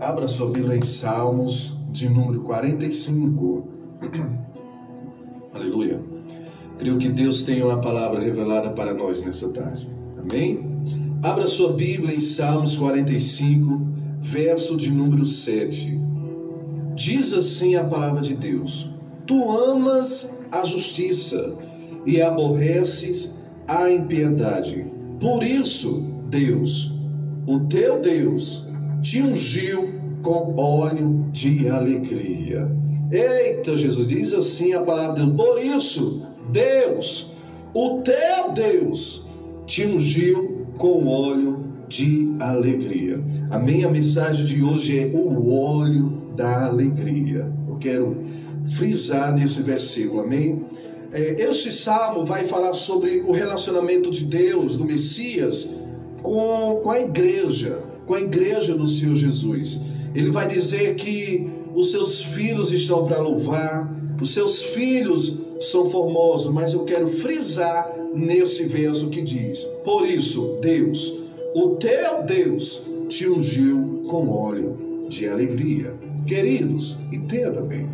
Abra sua Bíblia em Salmos, de número 45. Aleluia. Creio que Deus tem uma palavra revelada para nós nessa tarde. Amém? Abra sua Bíblia em Salmos 45, verso de número 7. Diz assim a palavra de Deus: Tu amas a justiça e aborreces a impiedade. Por isso, Deus, o teu Deus, te ungiu com óleo de alegria. Eita, Jesus, diz assim a palavra de Deus. Por isso, Deus, o teu Deus, te ungiu com óleo de alegria. A minha mensagem de hoje é o óleo da alegria. Eu quero frisar nesse versículo, amém? É, este salmo vai falar sobre o relacionamento de Deus, do Messias, com, com a igreja com a igreja do Senhor Jesus. Ele vai dizer que os seus filhos estão para louvar, os seus filhos são formosos, mas eu quero frisar nesse verso que diz: Por isso, Deus, o teu Deus, te ungiu com óleo de alegria. Queridos, entenda bem,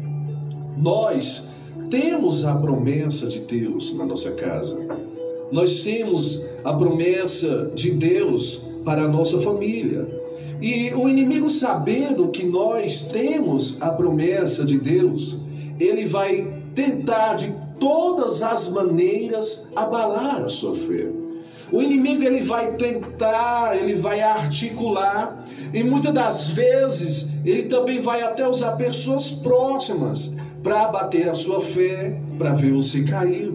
nós temos a promessa de Deus na nossa casa, nós temos a promessa de Deus para a nossa família. E o inimigo, sabendo que nós temos a promessa de Deus, ele vai tentar de todas as maneiras abalar a sua fé. O inimigo ele vai tentar, ele vai articular, e muitas das vezes ele também vai até usar pessoas próximas para abater a sua fé, para ver você caído.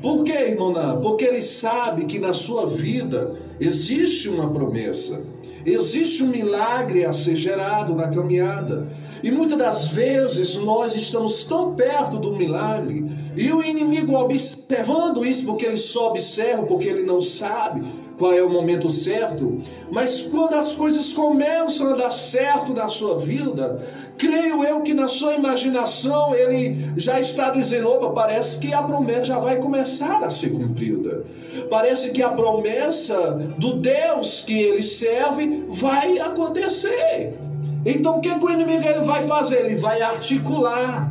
Por quê, irmão? Porque ele sabe que na sua vida existe uma promessa, existe um milagre a ser gerado na caminhada. E muitas das vezes nós estamos tão perto do milagre e o inimigo observando isso, porque ele só observa, porque ele não sabe qual é o momento certo. Mas quando as coisas começam a dar certo na sua vida, creio eu que na sua imaginação ele já está dizendo: opa, parece que a promessa já vai começar a ser cumprida. Parece que a promessa do Deus que ele serve vai acontecer. Então o que, que o inimigo ele vai fazer? Ele vai articular,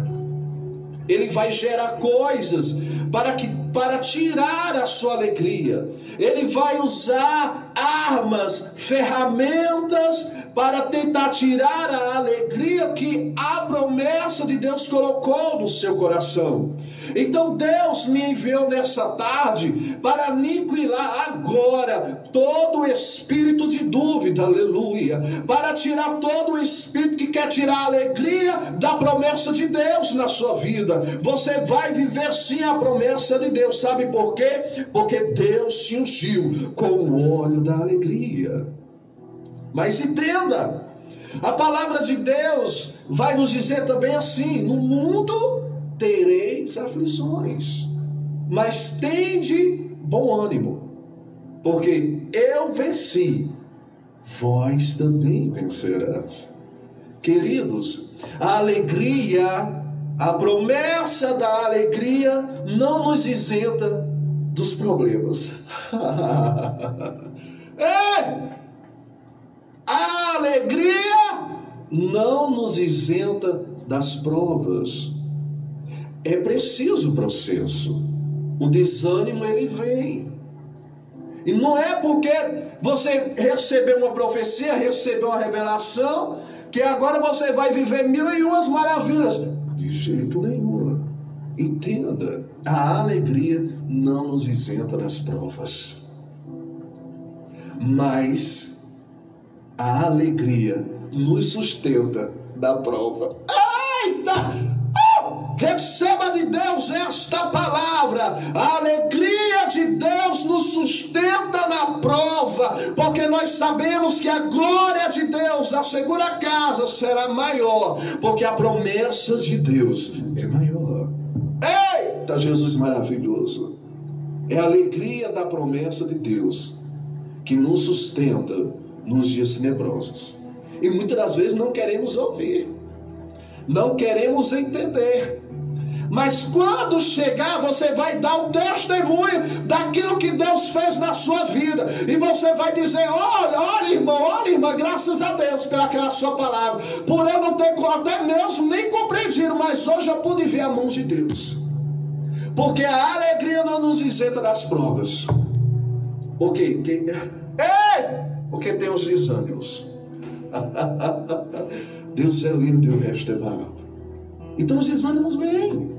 ele vai gerar coisas para que para tirar a sua alegria. Ele vai usar armas, ferramentas para tentar tirar a alegria que a promessa de Deus colocou no seu coração. Então Deus me enviou nessa tarde para aniquilar agora todo espírito de dúvida, aleluia, para tirar todo o espírito que quer tirar a alegria da promessa de Deus na sua vida. Você vai viver sim a promessa de Deus, sabe por quê? Porque Deus te ungiu com o óleo da alegria. Mas entenda, a palavra de Deus vai nos dizer também assim: no mundo tereis aflições, mas tende bom ânimo, porque eu venci, vós também vencerás. Queridos, a alegria, a promessa da alegria não nos isenta dos problemas. é! A alegria não nos isenta das provas. É preciso o processo. O desânimo ele vem. E não é porque você recebeu uma profecia, recebeu uma revelação, que agora você vai viver mil e umas maravilhas. De jeito nenhum. Entenda, a alegria não nos isenta das provas. Mas a alegria nos sustenta da prova. Eita! Receba de Deus esta palavra. A alegria de Deus nos sustenta na prova, porque nós sabemos que a glória de Deus na segura casa será maior, porque a promessa de Deus é maior. Eita, Jesus maravilhoso! É a alegria da promessa de Deus que nos sustenta nos dias tenebrosos. E muitas das vezes não queremos ouvir, não queremos entender. Mas quando chegar, você vai dar o testemunho daquilo que Deus fez na sua vida. E você vai dizer: olha, olha, irmão, olha, irmã, graças a Deus pelaquela sua palavra. Por eu não ter até mesmo nem compreendido, mas hoje eu pude ver a mão de Deus. Porque a alegria não nos isenta das provas. Por quê? Que, ei! Porque tem os desânimos. Deus é lindo e o resto é barato. Então os desânimos vêm.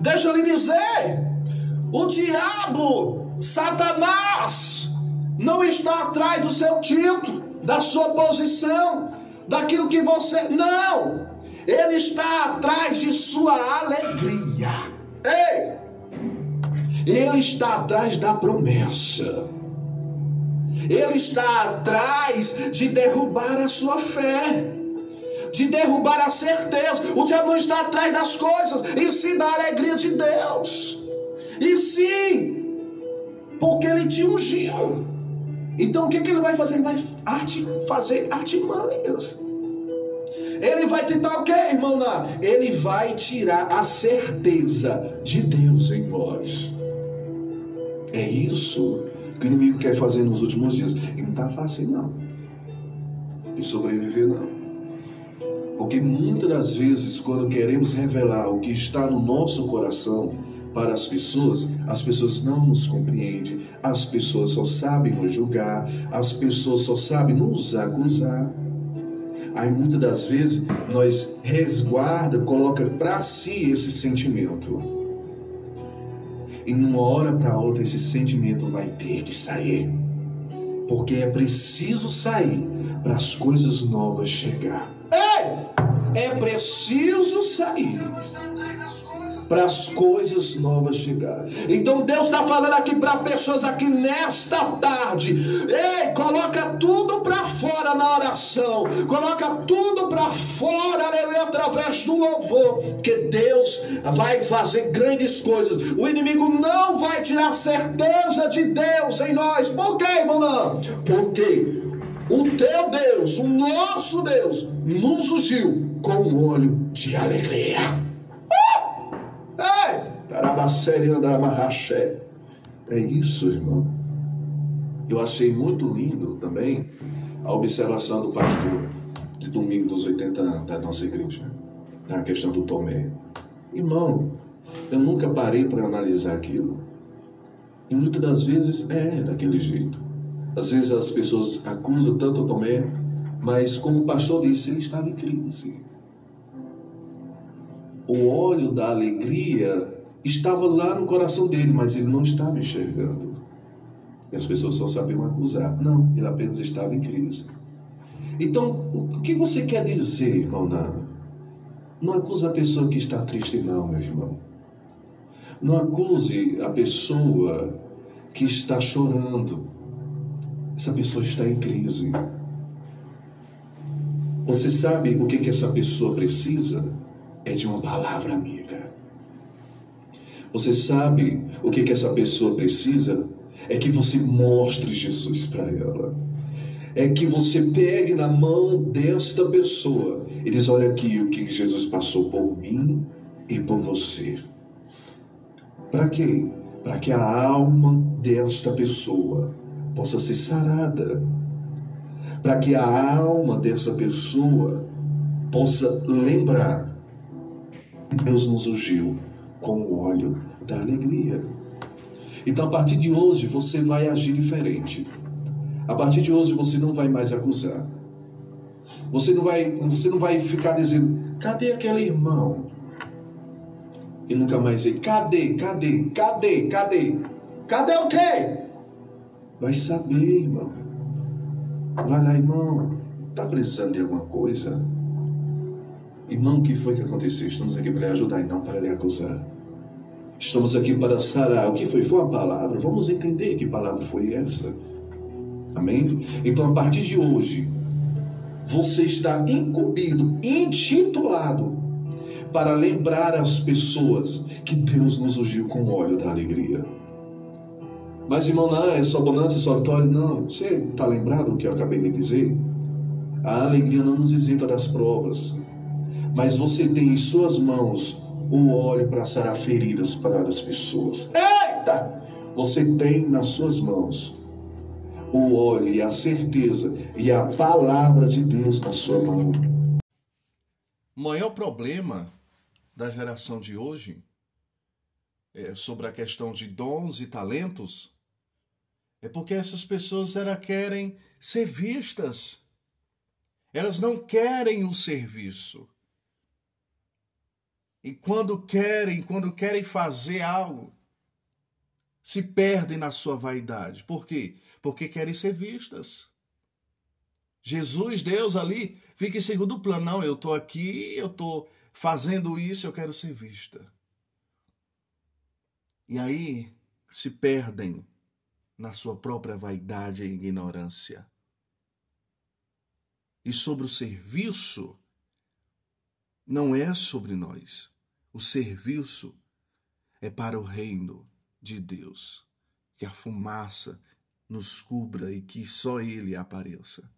Deixa eu lhe dizer: o diabo, Satanás, não está atrás do seu título, da sua posição, daquilo que você. Não! Ele está atrás de sua alegria. Ei! Ele está atrás da promessa. Ele está atrás de derrubar a sua fé de derrubar a certeza. O diabo não está atrás das coisas, e sim da alegria de Deus. E sim, porque ele te ungiu. Então o que, que ele vai fazer? Ele vai arte, fazer artimanhas. Ele vai tentar o que, irmão? Ele vai tirar a certeza de Deus em nós. É isso que o inimigo quer fazer nos últimos dias. E não está fácil, não. De sobreviver, não. Porque muitas das vezes, quando queremos revelar o que está no nosso coração para as pessoas, as pessoas não nos compreendem, as pessoas só sabem nos julgar, as pessoas só sabem nos acusar. Aí muitas das vezes nós resguarda, coloca para si esse sentimento. E numa hora para outra esse sentimento vai ter que sair. Porque é preciso sair para as coisas novas chegar. É preciso sair para as coisas novas chegarem. Então Deus está falando aqui para pessoas aqui nesta tarde. Ei, coloca tudo para fora na oração. Coloca tudo para fora, aleluia, através do louvor. Que Deus vai fazer grandes coisas. O inimigo não vai tirar certeza de Deus em nós. Por quê, irmão? Porque o teu Deus, o nosso Deus, nos ungiu com um olho de alegria. É isso, irmão. Eu achei muito lindo também a observação do pastor de domingo dos 80 anos da nossa igreja, na questão do Tomé. Irmão, eu nunca parei para analisar aquilo. E muitas das vezes é daquele jeito. Às vezes as pessoas acusam tanto Tomé, mas como o pastor disse, ele estava em crise o óleo da alegria estava lá no coração dele, mas ele não estava enxergando. E as pessoas só sabiam acusar. Não, ele apenas estava em crise. Então, o que você quer dizer, irmão Nano? Não acuse a pessoa que está triste, não, meu irmão. Não acuse a pessoa que está chorando. Essa pessoa está em crise. Você sabe o que, que essa pessoa precisa? é de uma palavra amiga. Você sabe o que, que essa pessoa precisa? É que você mostre Jesus para ela. É que você pegue na mão desta pessoa e diz: Olha aqui o que Jesus passou por mim e por você. Para quê? Para que a alma desta pessoa possa ser sarada. Para que a alma dessa pessoa possa lembrar Deus nos ungiu com o óleo da alegria. Então, a partir de hoje, você vai agir diferente. A partir de hoje, você não vai mais acusar. Você não vai, você não vai ficar dizendo: cadê aquele irmão? E nunca mais dizer: cadê, cadê, cadê, cadê? Cadê o quê? Vai saber, irmão. Vai lá, irmão. Está precisando de alguma coisa? Irmão, o que foi que aconteceu? Estamos aqui para lhe ajudar e não para lhe acusar. Estamos aqui para sarar. O que foi? Foi uma palavra. Vamos entender que palavra foi essa. Amém? Então, a partir de hoje, você está incumbido, intitulado, para lembrar as pessoas que Deus nos ungiu com o óleo da alegria. Mas, irmão, não é só bonança, é só vitória. Não. Você está lembrado do que eu acabei de dizer? A alegria não nos isenta das provas mas você tem em suas mãos o óleo para sarar feridas para as pessoas. Eita! Você tem nas suas mãos o óleo e a certeza e a palavra de Deus na sua mão. O maior problema da geração de hoje é, sobre a questão de dons e talentos é porque essas pessoas elas querem ser vistas. Elas não querem o serviço. E quando querem, quando querem fazer algo, se perdem na sua vaidade. Por quê? Porque querem ser vistas. Jesus, Deus ali, fica em segundo plano. Não, eu estou aqui, eu estou fazendo isso, eu quero ser vista. E aí se perdem na sua própria vaidade e ignorância. E sobre o serviço, não é sobre nós. O serviço é para o reino de Deus. Que a fumaça nos cubra e que só Ele apareça.